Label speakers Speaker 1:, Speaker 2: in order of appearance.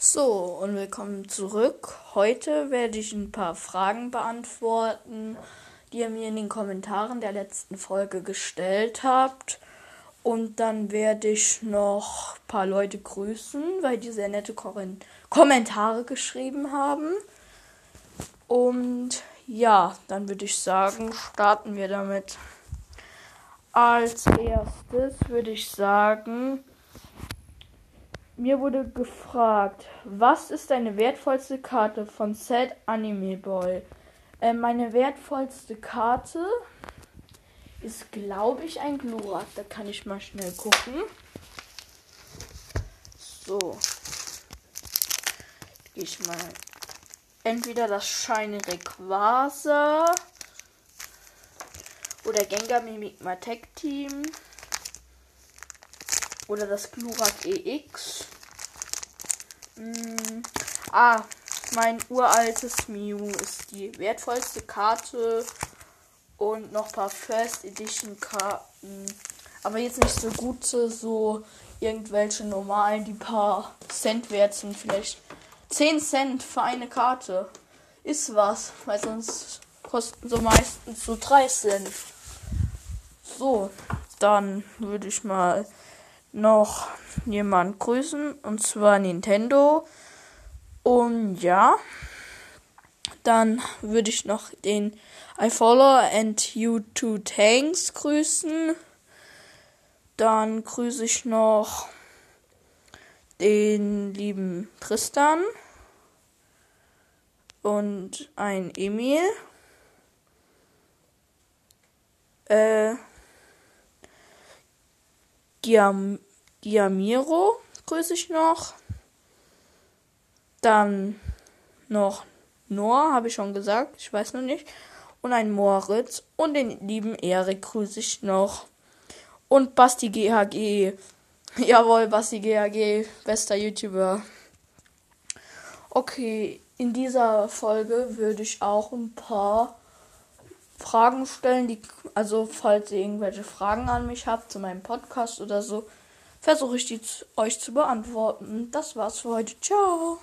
Speaker 1: So, und willkommen zurück. Heute werde ich ein paar Fragen beantworten, die ihr mir in den Kommentaren der letzten Folge gestellt habt. Und dann werde ich noch ein paar Leute grüßen, weil die sehr nette Kommentare geschrieben haben. Und ja, dann würde ich sagen, starten wir damit. Als erstes würde ich sagen, mir wurde gefragt, was ist deine wertvollste Karte von Sad Anime Boy? Äh, meine wertvollste Karte ist, glaube ich, ein Glurak. Da kann ich mal schnell gucken. So. Gehe ich mal. Entweder das Shiny Rayquaza oder Gengar Mimikma Tech Team oder das Glurak EX. Mm, ah, mein uraltes Mew ist die wertvollste Karte und noch ein paar First Edition Karten. Aber jetzt nicht so gute, so irgendwelche normalen, die paar Cent wert sind. Vielleicht 10 Cent für eine Karte. Ist was, weil sonst kosten so meistens so 3 Cent. So, dann würde ich mal noch jemand grüßen und zwar Nintendo. Und ja, dann würde ich noch den I follow and you two tanks grüßen. Dann grüße ich noch den lieben Tristan und ein Emil. Äh, Giam Giamiro grüße ich noch. Dann noch Noah, habe ich schon gesagt, ich weiß noch nicht. Und ein Moritz und den lieben Erik grüße ich noch. Und Basti GHG. Jawohl, Basti GHG, bester YouTuber. Okay, in dieser Folge würde ich auch ein paar Fragen stellen, die, also falls ihr irgendwelche Fragen an mich habt zu meinem Podcast oder so, versuche ich die euch zu beantworten. Das war's für heute. Ciao.